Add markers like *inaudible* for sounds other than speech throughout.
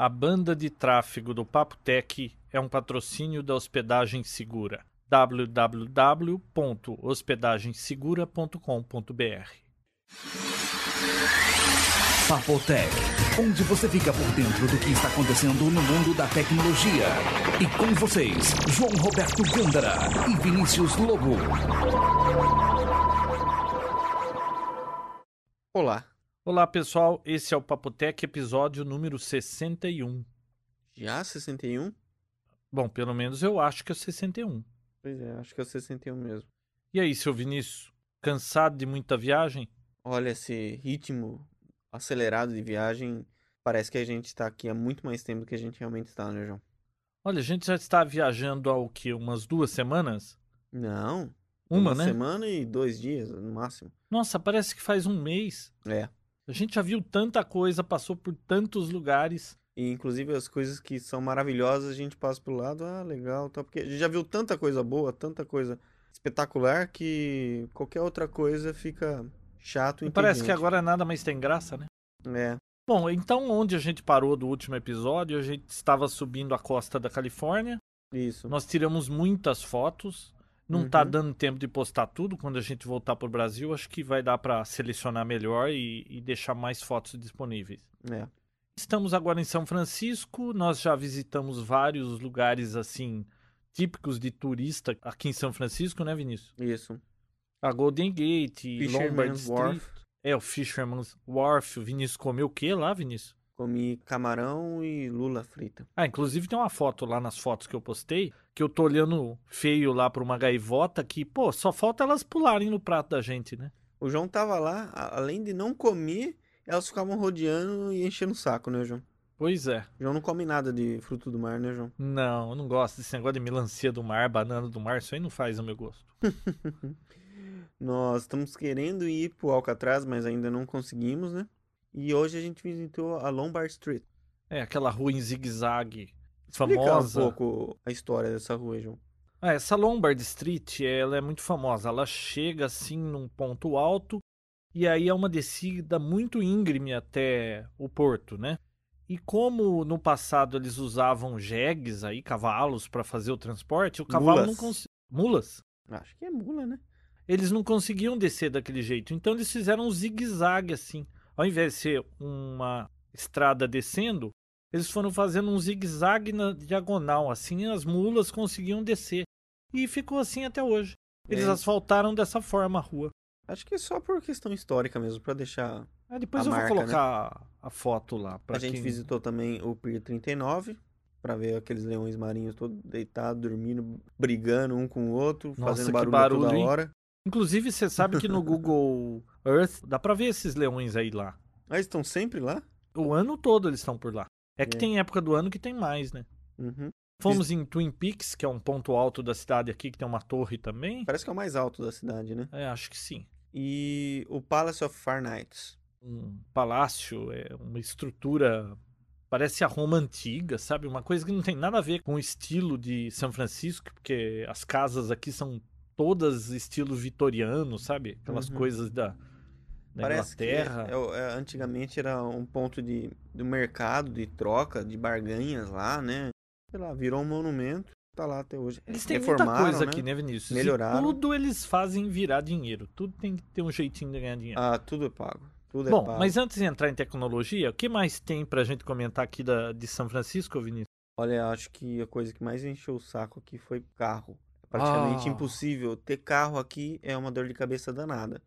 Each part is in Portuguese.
A banda de tráfego do Papo Tech é um patrocínio da Hospedagem Segura. www.hospedagensegura.com.br Papotec, onde você fica por dentro do que está acontecendo no mundo da tecnologia. E com vocês, João Roberto Gândara e Vinícius Lobo. Olá. Olá pessoal, esse é o Papotec episódio número 61. Já 61? Bom, pelo menos eu acho que é 61. Pois é, acho que é 61 mesmo. E aí, seu Vinícius? Cansado de muita viagem? Olha, esse ritmo acelerado de viagem, parece que a gente está aqui há muito mais tempo do que a gente realmente está, né, João? Olha, a gente já está viajando há o quê? Umas duas semanas? Não. Uma, né? semana e dois dias, no máximo. Nossa, parece que faz um mês. É. A gente já viu tanta coisa, passou por tantos lugares. E inclusive as coisas que são maravilhosas a gente passa pro lado, ah, legal, tal, porque a gente já viu tanta coisa boa, tanta coisa espetacular que qualquer outra coisa fica chato e Parece que agora nada mais tem graça, né? É. Bom, então onde a gente parou do último episódio, a gente estava subindo a costa da Califórnia. Isso. Nós tiramos muitas fotos. Não tá Uhum. dando tempo de postar tudo. Quando a gente voltar pro Brasil, acho que vai dar para selecionar melhor e, e deixar mais fotos disponíveis. É. Estamos agora em São Francisco. Nós já visitamos vários lugares assim típicos de turista aqui em São Francisco, né, Vinícius? Isso. A Golden Gate, Lombard Fisherman's Street. Wharf. É, o Fisherman's Wharf. O Vinícius comeu o que lá, Vinícius? Comi camarão e lula frita. Ah, inclusive tem uma foto lá nas fotos que eu postei, que eu tô olhando feio lá pra uma gaivota que, pô, só falta elas pularem no prato da gente, né? O João tava lá, além de não comer, elas ficavam rodeando e enchendo o saco, né, João? Pois é. O João não come nada de fruto do mar, né, João? Não, eu não gosto desse negócio de melancia do mar, banana do mar, isso aí não faz o meu gosto. *laughs* Nós estamos querendo ir pro Alcatraz, mas ainda não conseguimos, né? E hoje a gente visitou a Lombard Street. É, aquela rua em zigue-zague, Explica famosa. um pouco a história dessa rua, João. Ah, essa Lombard Street, ela é muito famosa. Ela chega assim num ponto alto e aí é uma descida muito íngreme até o porto, né? E como no passado eles usavam jegues aí, cavalos para fazer o transporte, o cavalo não Mulas. conseguia. Mulas? Acho que é mula, né? Eles não conseguiam descer daquele jeito. Então eles fizeram um zigue-zague assim. Ao invés de ser uma estrada descendo, eles foram fazendo um zigue-zague na diagonal, assim as mulas conseguiam descer. E ficou assim até hoje. Eles É. asfaltaram dessa forma a rua. Acho que é só por questão histórica mesmo, pra deixar. Ah, depois eu marca, vou colocar a foto lá. A gente quem... visitou também o Pier 39, pra ver aqueles leões marinhos todos deitados, dormindo, brigando um com o outro, Nossa, fazendo barulho, barulho, toda hora. Inclusive, você sabe que no *laughs* Google Earth dá pra ver esses leões aí lá. Ah, eles estão sempre lá? O ano todo eles estão por lá. É que É. tem época do ano que tem mais, né? Uhum. Fomos em Twin Peaks, que é um ponto alto da cidade aqui, que tem uma torre também. Parece que é o mais alto da cidade, né? É, acho que sim. E o Palace of Far Nights. Um palácio, é uma estrutura. Parece a Roma antiga, sabe? Uma coisa que não tem nada a ver com o estilo de São Francisco, porque as casas aqui são todas estilo vitoriano, sabe? Aquelas Uhum. coisas da, Parece que Inglaterra. é- é- é- antigamente era um ponto de, de mercado, de troca, de barganhas lá, né? Sei lá, virou um monumento, tá lá até hoje. Eles têm muita coisa né? aqui, né, Vinícius? E Melhoraram. tudo eles fazem virar dinheiro. Tudo tem que ter um jeitinho de ganhar dinheiro. Ah, tudo é pago. Tudo é Bom, pago. mas antes de entrar em tecnologia, o que mais tem pra gente comentar aqui da, de São Francisco, Vinícius? Olha, acho que a coisa que mais encheu o saco aqui foi carro. É praticamente Ah. impossível. Ter carro aqui é uma dor de cabeça danada.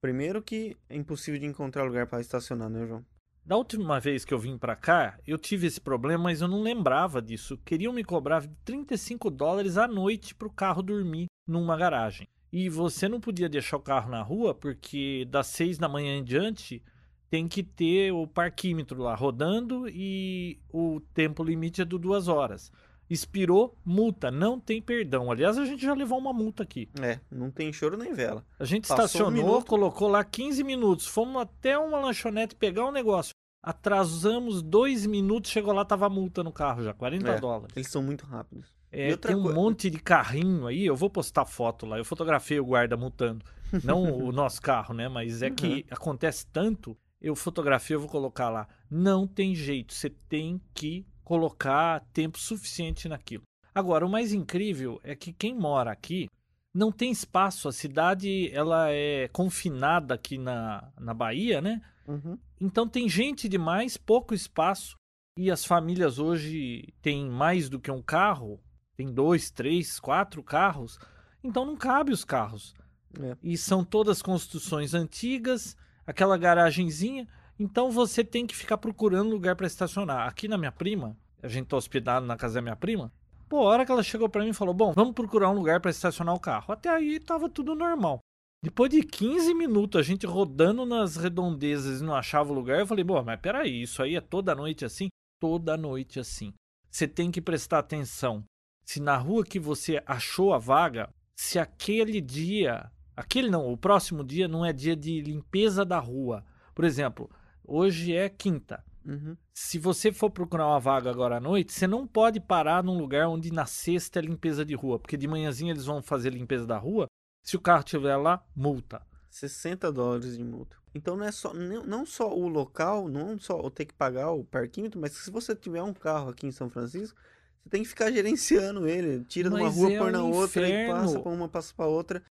Primeiro que é impossível de encontrar lugar para estacionar, né, João? Da última vez que eu vim pra cá, eu tive esse problema, mas eu não lembrava disso. Queriam me cobrar 35 dólares à noite pro carro dormir numa garagem. E você não podia deixar o carro na rua, porque das 6 da manhã em diante tem que ter o parquímetro lá rodando e o tempo limite é de duas horas. Expirou, multa, não tem perdão. Aliás, a gente já levou uma multa aqui. É, não tem choro nem vela. A gente Passou um estacionou, minuto. colocou lá 15 minutos. Fomos até uma lanchonete pegar um negócio. Atrasamos dois minutos, chegou lá, tava a multa no carro já, 40 É, dólares. Eles são muito rápidos. É, tem um coi- monte de carrinho aí, eu vou postar foto lá. Eu fotografei o guarda multando. Não o *laughs* nosso carro, né? Mas é que acontece tanto. eu fotografei, eu vou colocar lá. Não tem jeito, você tem que colocar tempo suficiente naquilo. Agora, o mais incrível é que quem mora aqui não tem espaço. A cidade ela é confinada aqui na, na Bahia, né? Uhum. Então tem gente demais, pouco espaço. E as famílias hoje têm mais do que um carro, tem dois, três, quatro carros. Então não cabe os carros. É. E são todas construções antigas, aquela garagenzinha. Então você tem que ficar procurando lugar para estacionar. Aqui na minha prima, a gente tá hospedado na casa da minha prima. Pô, a hora que ela chegou para mim e falou: Bom, vamos procurar um lugar para estacionar o carro. Até aí tava tudo normal. Depois de 15 minutos a gente rodando nas redondezas e não achava o lugar, eu falei: Bom, mas peraí, isso aí é toda noite assim? Toda noite assim. Você tem que prestar atenção. Se na rua que você achou a vaga, se aquele dia, aquele não, o próximo dia não é dia de limpeza da rua. Por exemplo, hoje é quinta. Uhum. Se você for procurar uma vaga agora à noite, você não pode parar num lugar onde na sexta é limpeza de rua, porque de manhãzinha eles vão fazer limpeza da rua. Se o carro estiver lá, multa. 60 dólares de multa. Então não é só não, só o local, não só o ter que pagar o parquímetro, mas se você tiver um carro aqui em São Francisco, você tem que ficar *laughs* gerenciando ele. Tira de uma Mas rua, é põe na um outra, e inferno. passa pra uma, passa pra outra.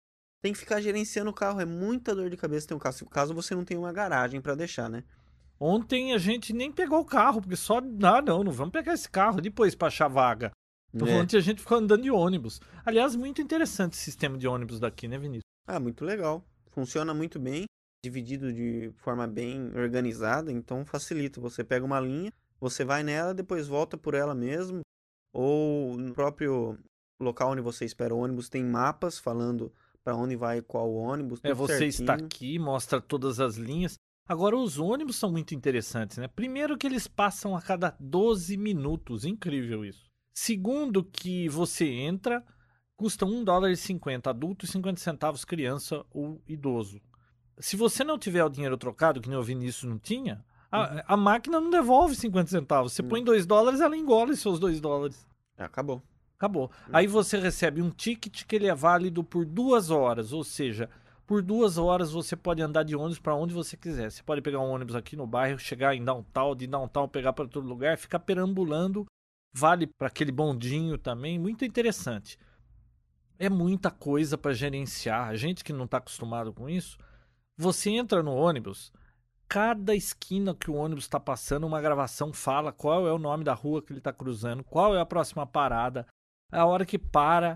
Tem que ficar gerenciando o carro. É muita dor de cabeça ter um carro. Caso você não tenha uma garagem pra deixar, né? Ontem a gente nem pegou o carro, porque só. Ah, não, não vamos pegar esse carro depois pra achar vaga. Então, É. Ontem a gente ficou andando de ônibus. Aliás, muito interessante esse sistema de ônibus daqui, né, Vinícius? Ah, muito legal. Funciona muito bem, dividido de forma bem organizada, então facilita. Você pega uma linha, você vai nela, depois volta por ela mesmo, ou no próprio local onde você espera o ônibus tem mapas falando para onde vai qual ônibus, É, você está certinho. aqui, mostra todas as linhas. Agora, os ônibus são muito interessantes, né? Primeiro que eles passam a cada 12 minutos, incrível isso. Segundo que você entra, custa 1 dólar e 50 adulto e 50 centavos criança ou idoso. Se você não tiver o dinheiro trocado, que nem o Vinícius não tinha, a, a máquina não devolve 50 centavos. Você Uhum. põe 2 dólares, ela engole seus 2 dólares. É, acabou. Acabou. Aí Uhum. você recebe um ticket que ele é válido por duas horas, ou seja, por duas horas você pode andar de ônibus para onde você quiser. Você pode pegar um ônibus aqui no bairro, chegar em downtown, de downtown pegar para todo lugar, ficar perambulando. Vale para aquele bondinho também, muito interessante. É muita coisa para gerenciar. A gente que não está acostumado com isso, você entra no ônibus, cada esquina que o ônibus está passando, uma gravação fala qual é o nome da rua que ele está cruzando, qual é a próxima parada. A hora que para,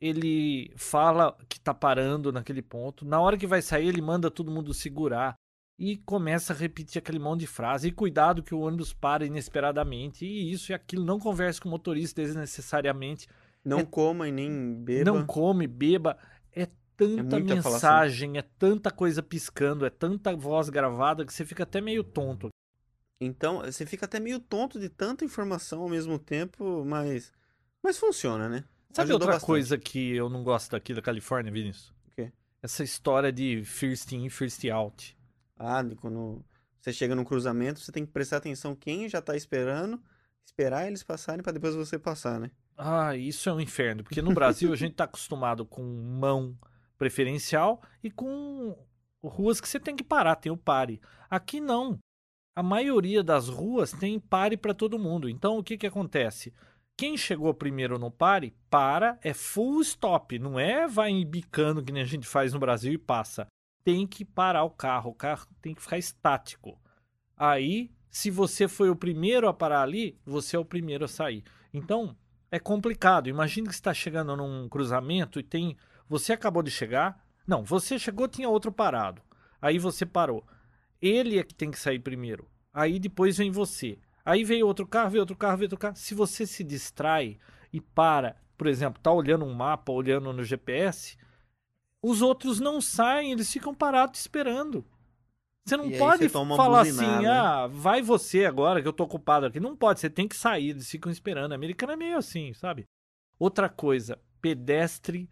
ele fala que está parando naquele ponto. Na hora que vai sair, ele manda todo mundo segurar e começa a repetir aquele monte de frase. E cuidado que o ônibus para inesperadamente. E isso e aquilo. Não converse com o motorista desnecessariamente. Não É- coma e nem beba. Não come, beba. É tanta muita mensagem, é tanta coisa piscando, é tanta voz gravada que você fica até meio tonto. Então, você fica até meio tonto de tanta informação ao mesmo tempo, mas mas funciona, né? Sabe outra bastante. coisa que eu não gosto daqui da Califórnia, Vinícius? O quê? Essa história de first in, first out. Ah, quando você chega num cruzamento, você tem que prestar atenção quem já tá esperando, esperar eles passarem pra depois você passar, né? Ah, isso é um inferno, porque no Brasil a gente tá acostumado com mão preferencial e com ruas que você tem que parar, tem o pare. Aqui não. A maioria das ruas tem pare para todo mundo. Então o que que acontece? Quem chegou primeiro no pare, para, é full stop, não é vai embicando que nem a gente faz no Brasil e passa. Tem que parar o carro, o carro tem que ficar estático. Aí, se você foi o primeiro a parar ali, você é o primeiro a sair. Então, é complicado. Imagina que está chegando num cruzamento e tem. Você acabou de chegar. Não, você chegou, tinha outro parado. Aí você parou. Ele é que tem que sair primeiro. Aí depois vem você. Aí veio outro carro, veio outro carro, veio outro carro. Se você se distrai e para, por exemplo, tá olhando um mapa, olhando no GPS, os outros não saem, eles ficam parados esperando. Você não E pode você falar buzinada, assim, né? ah, vai você agora que eu tô ocupado aqui. Não pode, você tem que sair, eles ficam esperando. A americana é meio assim, sabe? Outra coisa, pedestre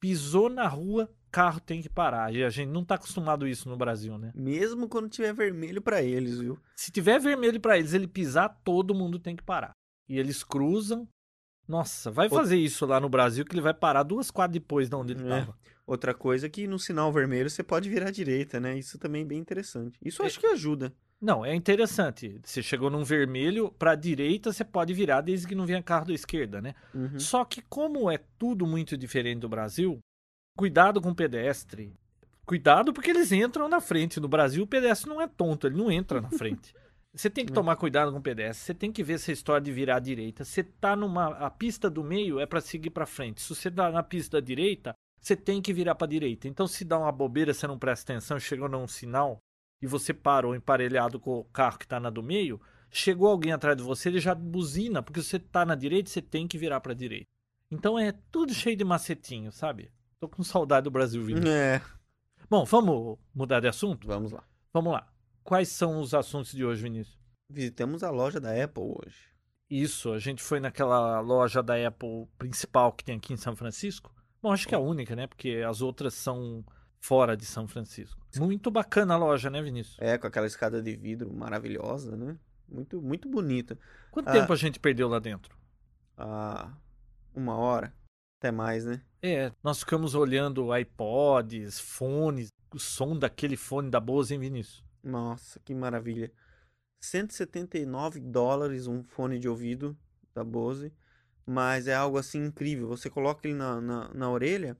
pisou na rua, carro tem que parar. E a gente não tá acostumado a isso no Brasil, né? Mesmo quando tiver vermelho pra eles, viu? Se tiver vermelho pra eles, ele pisar, todo mundo tem que parar. E eles cruzam. Nossa, vai fazer isso lá no Brasil que ele vai parar duas quadras depois de onde ele É. tava. Outra coisa é que no sinal vermelho você pode virar à direita, né? Isso também é bem interessante. Isso eu acho que ajuda. Não, é interessante. Você chegou num vermelho, pra direita você pode virar desde que não venha carro da esquerda, né? Uhum. Só que como é tudo muito diferente do Brasil, cuidado com o pedestre. Cuidado porque eles entram na frente. No Brasil o pedestre não é tonto, ele não entra na frente. *laughs* Você tem que tomar cuidado com o pedestre, você tem que ver essa história de virar à direita. Você tá numa a pista do meio é pra seguir pra frente. Se você tá na pista da direita, você tem que virar pra direita. Então se dá uma bobeira, você não presta atenção, chegou num sinal e você parou emparelhado com o carro que tá na do meio, chegou alguém atrás de você, ele já buzina, porque você tá na direita, você tem que virar pra direita. Então é tudo cheio de macetinho, sabe? Tô com saudade do Brasil vindo. É. Bom, vamos mudar de assunto? Vamos lá. Vamos lá. Quais são os assuntos de hoje, Vinícius? Visitamos a loja da Apple hoje. Isso, a gente foi naquela loja da Apple principal que tem aqui em São Francisco. Bom, acho que é a única, né? Porque as outras são fora de São Francisco. Muito bacana a loja, né, Vinícius? É, com aquela escada de vidro maravilhosa, né? Muito, muito bonita. Quanto Ah. tempo a gente perdeu lá dentro? Ah, uma hora. Até mais, né? É, nós ficamos olhando iPods, fones, o som daquele fone da Bose, hein, Vinícius? Nossa, que maravilha. 179 dólares um fone de ouvido da Bose. Mas é algo assim incrível. Você coloca ele na, na, na orelha,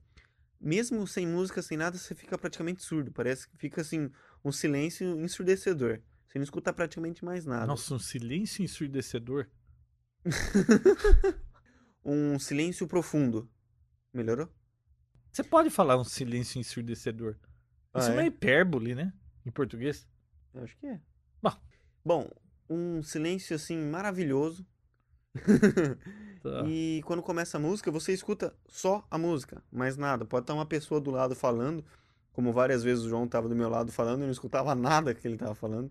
mesmo sem música, sem nada, você fica praticamente surdo. Parece que fica assim, um silêncio ensurdecedor. Você não escuta praticamente mais nada. Nossa, um silêncio ensurdecedor. *laughs* Um silêncio profundo. Melhorou? Você pode falar um silêncio ensurdecedor. Ah, Isso é? não é hipérbole, né? Em português. Eu acho que é. Bom. Bom, um silêncio assim maravilhoso. *laughs* Tá. E quando começa a música, você escuta só a música, mais nada. Pode estar uma pessoa do lado falando, como várias vezes o João estava do meu lado falando, eu não escutava *laughs* nada que ele estava falando.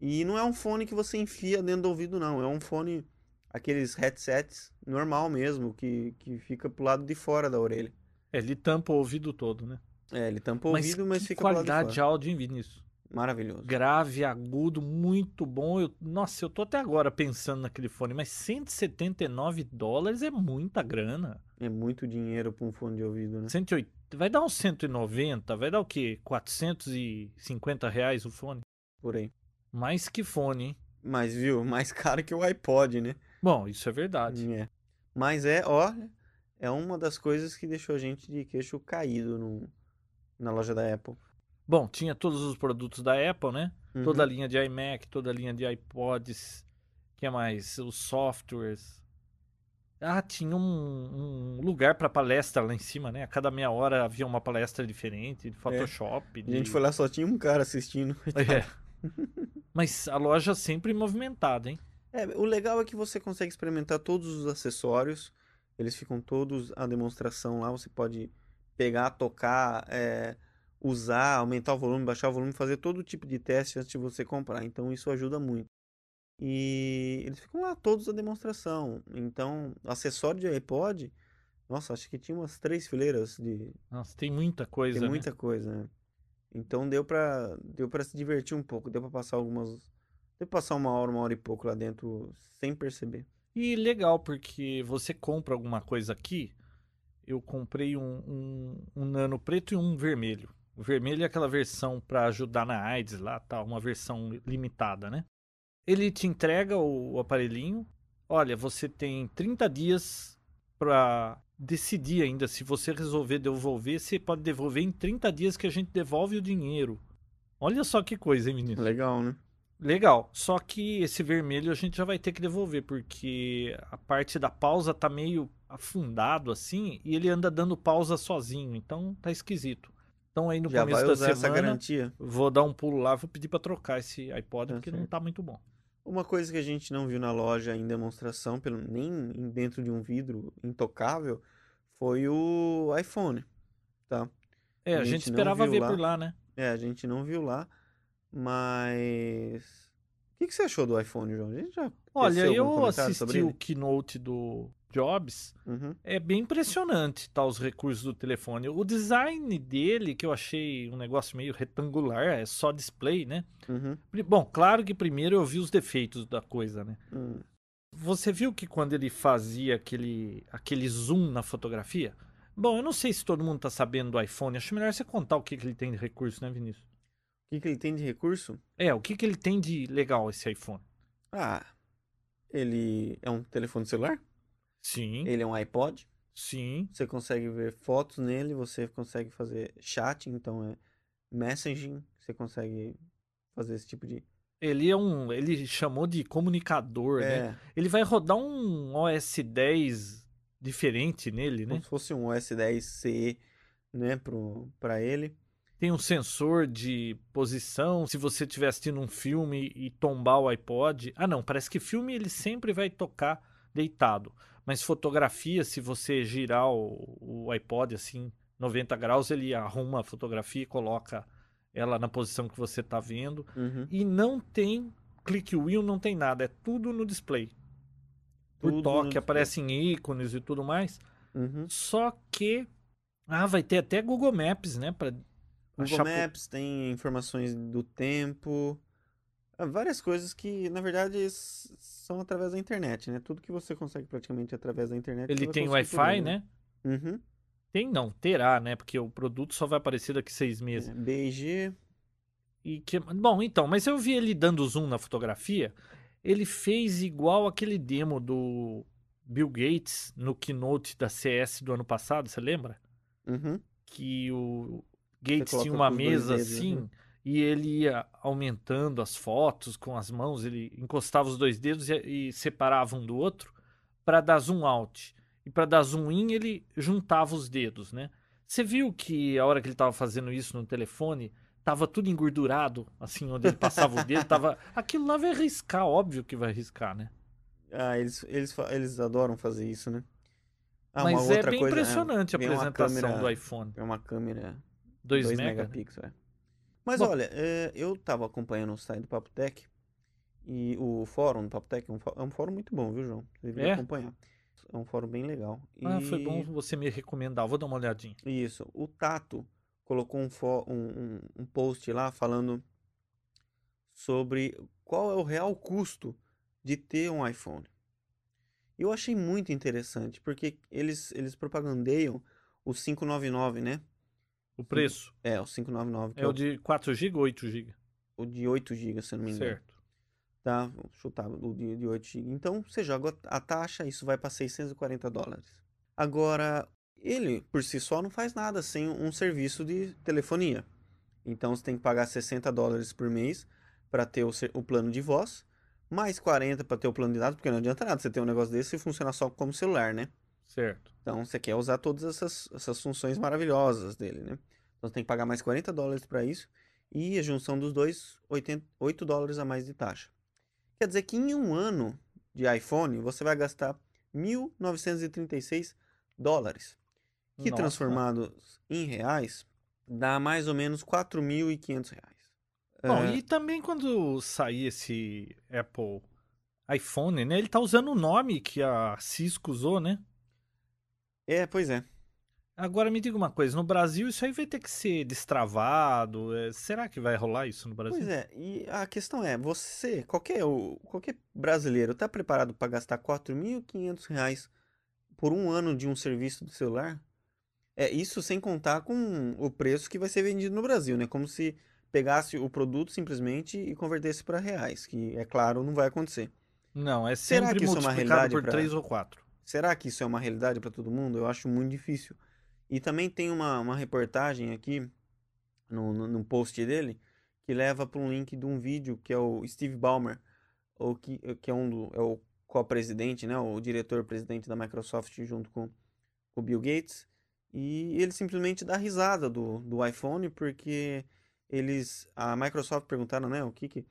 E não é um fone que você enfia dentro do ouvido, não. É um fone, aqueles headsets normal mesmo, que, que fica pro lado de fora da orelha. É, ele tampa o ouvido todo, né? É, ele tampa o ouvido, mas fica pro lado de qualidade de fora. áudio, hein, Vinícius? Maravilhoso. Grave, agudo, muito bom. Eu, nossa, eu tô até agora pensando naquele fone, mas 179 dólares é muita grana. É muito dinheiro para um fone de ouvido, né? 108, vai dar uns 190, vai dar o quê? 450 reais o fone? Por aí. Mais que fone, hein? Mas viu, mais *laughs* caro que o iPod, né? Bom, isso é verdade. É. Mas é, olha, é uma das coisas que deixou a gente de queixo caído no, na loja da Apple. Bom, tinha todos os produtos da Apple, né? Uhum. Toda a linha de iMac, toda a linha de iPods. que mais? Os softwares. Ah, tinha um, um lugar para palestra lá em cima, né? A cada meia hora havia uma palestra diferente de Photoshop. A gente de- foi lá, só tinha um cara assistindo. *laughs* É. Mas a loja sempre movimentada, hein? É, o legal é que você consegue experimentar todos os acessórios. Eles ficam todos à demonstração lá. Você pode pegar, tocar, é, usar, aumentar o volume, baixar o volume, fazer todo tipo de teste antes de você comprar. Então isso ajuda muito. E eles ficam lá todos à demonstração. Então, acessório de iPod, nossa, acho que tinha umas três fileiras de, Nossa, tem muita coisa, tem né? muita coisa, né? Então deu pra, deu pra se divertir um pouco, deu pra passar algumas, pra passar uma hora, uma hora e pouco lá dentro sem perceber. E legal, porque você compra alguma coisa aqui. Eu comprei um, um, um nano preto e um vermelho. O vermelho é aquela versão para ajudar na AIDS lá, tá? Uma versão limitada, né? Ele te entrega o, o aparelhinho. Olha, você tem 30 dias para decidir ainda. Se você resolver devolver, você pode devolver em 30 dias que a gente devolve o dinheiro. Olha só que coisa, hein, menino? Legal, né? Legal, só que esse vermelho a gente já vai ter que devolver, porque a parte da pausa tá meio afundado assim, e ele anda dando pausa sozinho, então tá esquisito. Então aí no Já começo da semana, garantia. vou dar um pulo lá, vou pedir pra trocar esse iPod, Tá porque não certo. tá muito bom. Uma coisa que a gente não viu na loja em demonstração, pelo, nem em- dentro de um vidro intocável, foi o iPhone, tá? É, a A gente gente não esperava ver lá. por lá, né? É, a gente não viu lá, mas... O que, que você achou do iPhone, João? A gente já Olha, eu assisti o keynote do Jobs, Uhum. é bem impressionante tá, os recursos do telefone. O design dele, que eu achei um negócio meio retangular, é só display, né? Uhum. Bom, claro que primeiro eu vi os defeitos da coisa, né? Hum. Você viu que quando ele fazia aquele, aquele zoom na fotografia? Bom, eu não sei se todo mundo tá sabendo do iPhone. Acho melhor você contar o que, que ele tem de recurso, né, Vinícius? O que, que ele tem de recurso? É, o que, que ele tem de legal esse iPhone? Ah, ele é um telefone celular? Sim, Ele é um iPod? sim. Você consegue ver fotos nele, você consegue fazer chat, então é messaging, você consegue fazer esse tipo de. Ele é um. Ele chamou de comunicador, né? É, Ele vai rodar um OS 10 diferente nele, né? como se fosse um OS 10C, né, pro, pra ele. Tem um sensor de posição. Se você estiver assistindo um filme e tombar o iPod. Ah, não. Parece que filme ele sempre vai tocar deitado. Mas fotografia, se você girar o, o iPod assim, 90 graus, ele arruma a fotografia e coloca ela na posição que você está vendo. Uhum. E não tem click wheel, não tem nada. É tudo no display. Por Tudo toque, aparecem ícones e tudo mais. Uhum. Só que. Ah, vai ter até Google Maps, né? Google achar po- Maps tem informações do tempo, ah, várias coisas que, na verdade, são através da internet, né? Tudo que você consegue praticamente através da internet. Ele tem Wi-Fi, ele, né? Uhum. Tem não, terá, né? Porque o produto só vai aparecer daqui seis meses. É, BG, E que... Bom, então, mas eu vi ele dando zoom na fotografia. Ele fez igual aquele demo do Bill Gates no keynote da CS do ano passado, você lembra? uhum. Que o Gates tinha uma mesa dedos, assim né? e ele ia aumentando as fotos com as mãos, ele encostava os dois dedos e, e separava um do outro para dar zoom out. E para dar zoom in, ele juntava os dedos, né? Você viu que a hora que ele estava fazendo isso no telefone, tava tudo engordurado, assim, onde ele passava o dedo, tava. *laughs* Aquilo lá vai riscar, óbvio que vai riscar, né? Ah, eles, eles, eles adoram fazer isso, né? Ah, Mas é bem coisa, impressionante a vem uma apresentação câmera- do iPhone. É uma câmera 2 2 mega. né? megapixels, é. Mas Bom. olha, é, eu tava acompanhando o site do Papo Tech e o fórum do Papo Tech é um, é um fórum muito bom, viu, João? Você deveria É? acompanhar. É um fórum bem legal. Ah, foi bom você me recomendar. Vou dar uma olhadinha. Isso. O Tato colocou um, fó- um, um- um post lá falando sobre qual é o real custo de ter um iPhone. Eu achei muito interessante, porque eles, eles propagandeiam o 599, né? O preço É, o 599, que é o de 4 GB ou 8 GB? o de 8 GB, se eu não me engano. Certo. Tá? Vou chutar o de, de 8 GB. Então, você joga a taxa, isso vai para 640 dólares. Agora, ele por si só não faz nada sem um serviço de telefonia. Então, você tem que pagar 60 dólares por mês para ter o, o plano de voz, mais 40 para ter o plano de dados, porque não adianta nada você ter um negócio desse e funcionar só como celular, né? Certo. Então, você quer usar todas essas, essas funções maravilhosas dele, né? Então, você tem que pagar mais 40 dólares para isso. E a junção dos dois, 80, 8 dólares a mais de taxa. Quer dizer que em um ano de iPhone, você vai gastar 1.936 dólares. Que Nossa. transformados em reais, dá mais ou menos 4.500 reais. Bom, É, e também quando sair esse Apple iPhone, né? Ele tá usando o nome que a Cisco usou, né? É, pois é. Agora me diga uma coisa, no Brasil isso aí vai ter que ser destravado. é, será que vai rolar isso no Brasil? Pois é, e a questão é, você, qualquer, qualquer brasileiro, está preparado para gastar 4.500 reais por um ano de um serviço de celular? É isso sem contar com o preço que vai ser vendido no Brasil, né? Como se pegasse o produto simplesmente e convertesse para reais, que é claro, não vai acontecer. Não, é Será sempre que isso é uma multiplicado realidade por pra- 3 ou 4. Será que isso é uma realidade para todo mundo? Eu acho muito difícil. E também tem uma, uma reportagem aqui no, no, no post dele que leva para um link de um vídeo que é o Steve Ballmer, ou que, que é, um do, é o co-presidente, né, o diretor-presidente da Microsoft junto com, o Bill Gates. E ele simplesmente dá risada do, do iPhone porque eles a Microsoft perguntaram, né, o que, que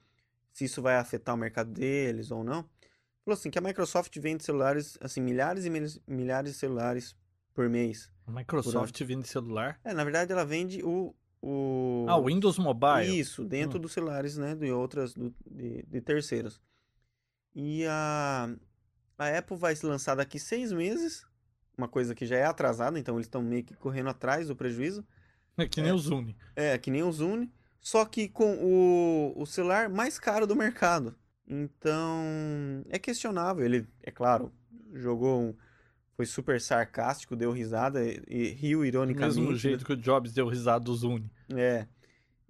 se isso vai afetar o mercado deles ou não. Falou assim que a Microsoft vende celulares, assim, milhares e milhares, de celulares por mês. A Microsoft vende celular. É, na verdade ela vende o o Ah, o Windows Mobile. isso, dentro Hum. dos celulares, né, de outras do- de, de terceiros. E a a Apple vai se lançar daqui seis meses, uma coisa que já é atrasada, então eles estão meio que correndo atrás do prejuízo. É que nem o Zune. É, que nem o Zune, só que com o, o celular mais caro do mercado. Então, é questionável. Ele, é claro, jogou um, foi super sarcástico, deu risada e, e riu Do ironicamente. mesmo né? jeito que o Jobs deu risada do Zune. É.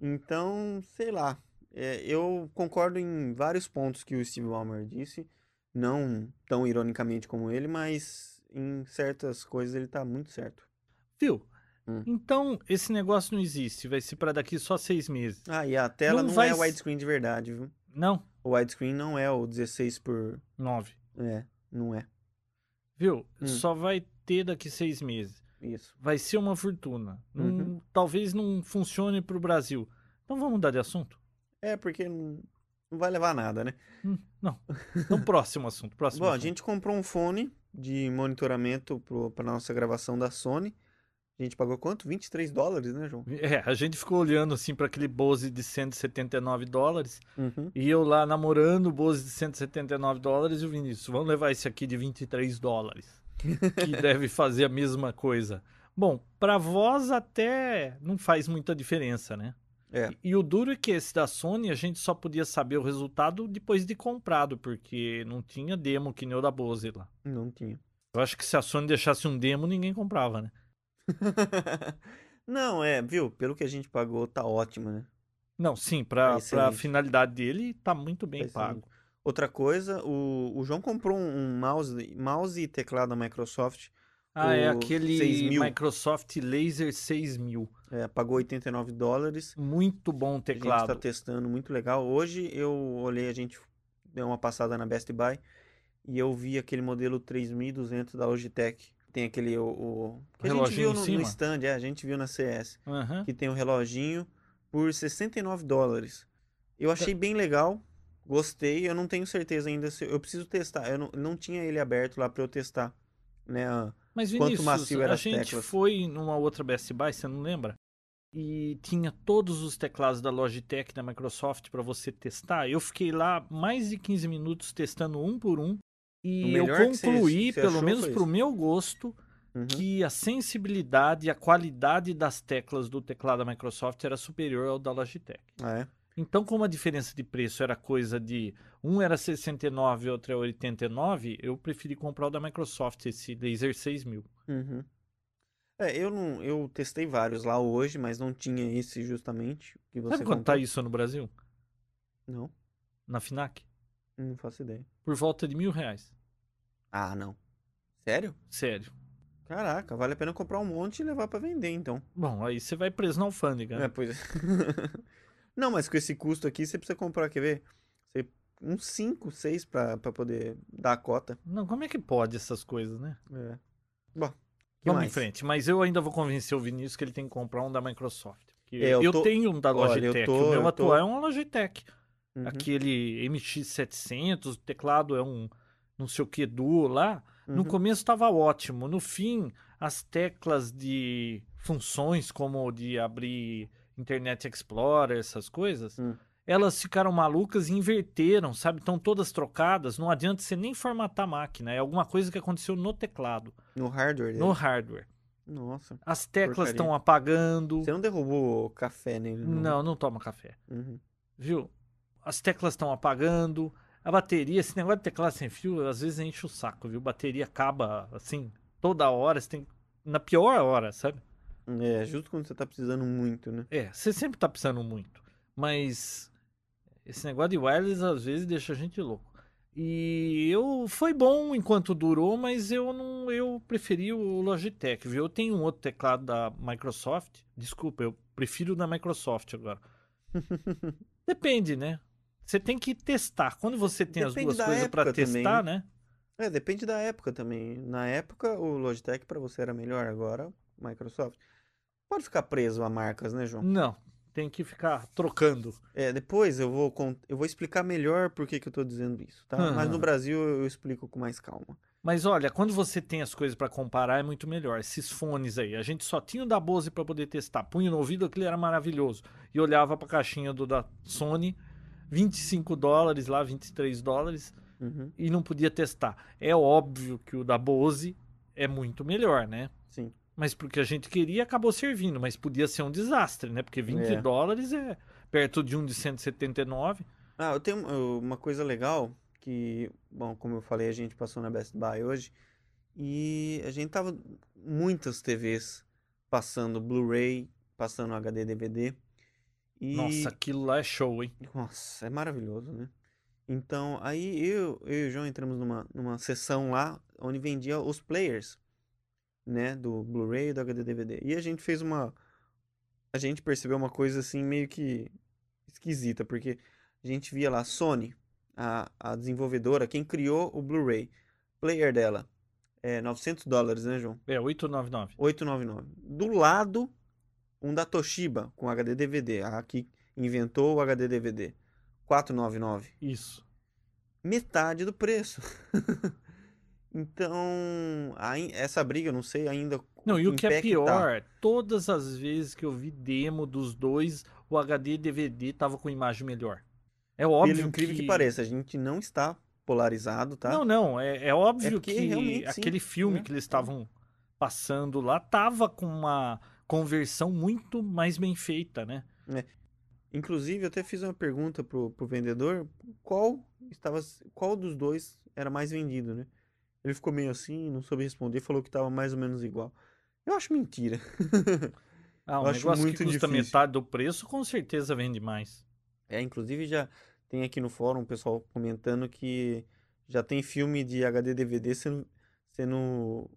Então, sei lá. É, eu concordo em vários pontos que o Steve Ballmer disse. Não tão ironicamente como ele, mas em certas coisas ele tá muito certo. Viu? Hum. Então, esse negócio não existe. Vai ser pra daqui só seis meses. Ah, e a tela Não não, vai é widescreen de verdade, viu? Não, O widescreen não é o 16 por. nove. É, não é. Viu? Hum. Só vai ter daqui seis meses. Isso. Vai ser uma fortuna. Não- Uhum. talvez não funcione pro Brasil. Então vamos mudar de assunto? É, porque não, não vai levar a nada, né? Hum, não. *laughs* Então, próximo assunto. Próximo Bom, a assunto. gente comprou um fone de monitoramento para nossa gravação da Sony. A gente pagou quanto? 23 dólares, né, João? É, a gente ficou olhando assim para aquele Bose de 179 dólares Uhum. e eu lá namorando o Bose de 179 dólares e o Vinícius, vamos levar esse aqui de 23 dólares, que *laughs* deve fazer a mesma coisa. Bom, para voz até não faz muita diferença, né? É. E, e o duro é que esse da Sony a gente só podia saber o resultado depois de comprado, porque não tinha demo que nem o da Bose lá. Não tinha. Eu acho que se a Sony deixasse um demo, ninguém comprava, né? *laughs* Não, é, viu? Pelo que a gente pagou, tá ótimo, né? Não, sim, para É excelente. finalidade dele tá muito bem Tá pago. excelente. Outra coisa, o, o João comprou um, mouse, mouse e teclado da Microsoft. Ah, é aquele 6.000. Microsoft Laser 6000. É, pagou 89 dólares. Muito bom A gente teclado. tá testando, muito legal. Hoje eu olhei, a gente deu uma passada na Best Buy e eu vi aquele modelo 3200 da Logitech. Tem aquele o, o que a gente viu no, no stand, é, a gente viu na CS, Aham. que tem o reloginho por 69 dólares. Eu achei bem legal, gostei, eu não tenho certeza ainda se eu preciso testar. Eu não, não tinha ele aberto lá para eu testar, né? Mas Quanto Vinícius, macio eram a gente teclas? foi numa outra Best Buy, você não lembra? E tinha todos os teclados da Logitech da Microsoft para você testar. Eu fiquei lá mais de 15 minutos testando um por um. E eu você- concluí, você pelo menos pro meu gosto, Uhum. que a sensibilidade e a qualidade das teclas do teclado da Microsoft era superior ao da Logitech. Ah, é? Então, como a diferença de preço era coisa de um era 69 e outro é 89, eu preferi comprar o da Microsoft, esse Laser 6000. Uhum. É, eu não, eu testei vários lá hoje, mas não tinha esse justamente que você Sabe quanto tá isso no Brasil? Não, Na Finac? Não faço ideia. Por volta de mil reais. Ah, não. Sério? Sério. Caraca, vale a pena comprar um monte e levar pra vender, então. Bom, aí você vai preso na alfândega. É, né? pois é. *laughs* Não, mas com esse custo aqui, você precisa comprar, quer ver? Você, uns 5, 6 pra, pra poder dar a cota. Não, como é que pode essas coisas, né? É. Bom, Vamos mais? em frente. Mas eu ainda vou convencer o Vinícius que ele tem que comprar um da Microsoft. É, eu eu tô- tenho um da Olha, eu Logitech. tô- o meu eu tô- atual é um Logitech. Uhum. Aquele MX700, o teclado é um não sei o que duo lá. No Uhum. começo estava ótimo. No fim, as teclas de funções, como de abrir Internet Explorer, essas coisas, Hum. elas ficaram malucas e inverteram, sabe? Estão todas trocadas. Não adianta você nem formatar a máquina. É alguma coisa que aconteceu no teclado, No hardware dele. no hardware. Nossa. As teclas estão apagando. Você não derrubou café nele, não? Não, não toma café. Uhum. Viu? As teclas estão apagando. A bateria, esse negócio de teclado sem fio, às vezes enche o saco, viu? Bateria acaba assim, toda hora, você tem. Na pior hora, sabe? É, justo quando você tá precisando muito, né? É, você sempre tá precisando muito. Mas esse negócio de wireless às vezes deixa a gente louco. E eu foi bom enquanto durou, mas eu não eu preferi o Logitech, viu? Eu tenho um outro teclado da Microsoft. Desculpa, eu prefiro o da Microsoft agora. *laughs* Depende, né? Você tem que testar. Quando você tem as Depende duas da coisas para também, testar, né? É, depende da época também. Na época, o Logitech pra você era melhor, agora, Microsoft. Pode ficar preso a marcas, né, João? Não, tem que ficar trocando. É, depois eu vou, eu vou explicar melhor por que que eu tô dizendo isso, tá? Mas no. Brasil eu explico com mais calma. Mas olha, quando você tem as coisas para comparar é muito melhor. Esses fones aí, a gente só tinha o da Bose para poder testar. Punha no ouvido, aquilo era maravilhoso. E olhava para a caixinha do da Sony, 25 dólares lá, 23 dólares, Uhum, e não podia testar. É óbvio que o da Bose é muito melhor, né? sim. Mas porque a gente queria acabou servindo, mas podia ser um desastre, né? Porque 20 É. dólares é perto de um de 179. Ah, eu tenho uma coisa legal que, bom, como eu falei, a gente passou na Best Buy hoje e a gente tava muitas TVs passando Blu-ray, passando HD DVD. E Nossa, aquilo lá é show, hein? nossa, é maravilhoso, né? Então, aí eu, eu e o João entramos numa, numa sessão lá onde vendia os players, né, do Blu-ray e do HD DVD. E a gente fez uma a gente percebeu uma coisa assim meio que esquisita, porque a gente via lá Sony, a, a desenvolvedora, quem criou o Blu-ray, player dela é 900 dólares, né, João? É, 899. 899. Do lado, um da Toshiba com HD DVD, a que inventou o HD DVD, 499. Isso. Metade do preço. *laughs* então, aí, essa briga, eu não sei ainda Não, e o que é tá. pior, todas as vezes que eu vi demo dos dois, o HD DVD tava com imagem melhor. É óbvio Pelo incrível que... pareça, a gente não está polarizado, tá? Não, não, é, é óbvio porque que realmente, sim, aquele filme né? que eles estavam passando lá tava com uma conversão muito mais bem feita, né? Inclusive, eu até fiz uma pergunta pro, pro vendedor, qual estava, qual dos dois era mais vendido, né? Ele ficou meio assim, não soube responder, falou que estava mais ou menos igual. Eu acho mentira. *laughs* Ah, um Eu acho negócio muito que custa difícil. metade do preço, com certeza vende mais. É, inclusive já tem aqui no fórum o pessoal comentando que já tem filme de HD DVD sendo, sendo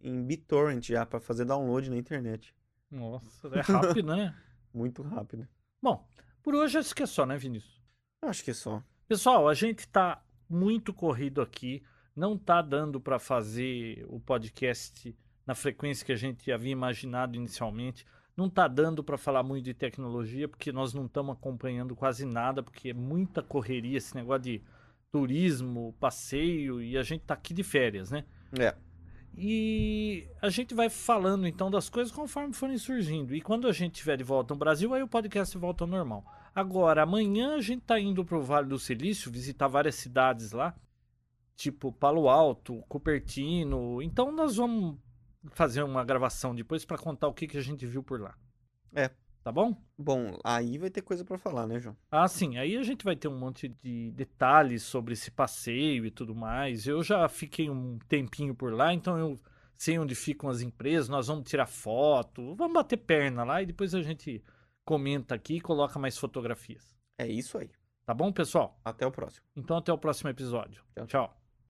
em, BitTorrent já para fazer download na internet. Nossa, é rápido, né? *laughs* Muito rápido. Bom, por hoje acho que é só, né, Vinícius? Acho que é só. Pessoal, a gente tá muito corrido aqui, não tá dando para fazer o podcast na frequência que a gente havia imaginado inicialmente. Não tá dando para falar muito de tecnologia, porque nós não estamos acompanhando quase nada, porque é muita correria esse negócio de turismo, passeio, e a gente tá aqui de férias, né? É. E a gente vai falando então das coisas conforme forem surgindo. E quando a gente estiver de volta no Brasil, aí o podcast volta ao normal. Agora, amanhã a gente tá indo pro Vale do Silício, visitar várias cidades lá, tipo Palo Alto, Cupertino. Então nós vamos fazer uma gravação depois para contar o que, que a gente viu por lá. É. Tá bom? Bom, aí vai ter coisa para falar, né, João? Ah, sim. Aí a gente vai ter um monte de detalhes sobre esse passeio e tudo mais. Eu já fiquei um tempinho por lá, então eu sei onde ficam as empresas. Nós vamos tirar foto, vamos bater perna lá e depois a gente comenta aqui e coloca mais fotografias. É isso aí. Tá bom, pessoal? Até o próximo. Então até o próximo episódio. Tchau. Tchau.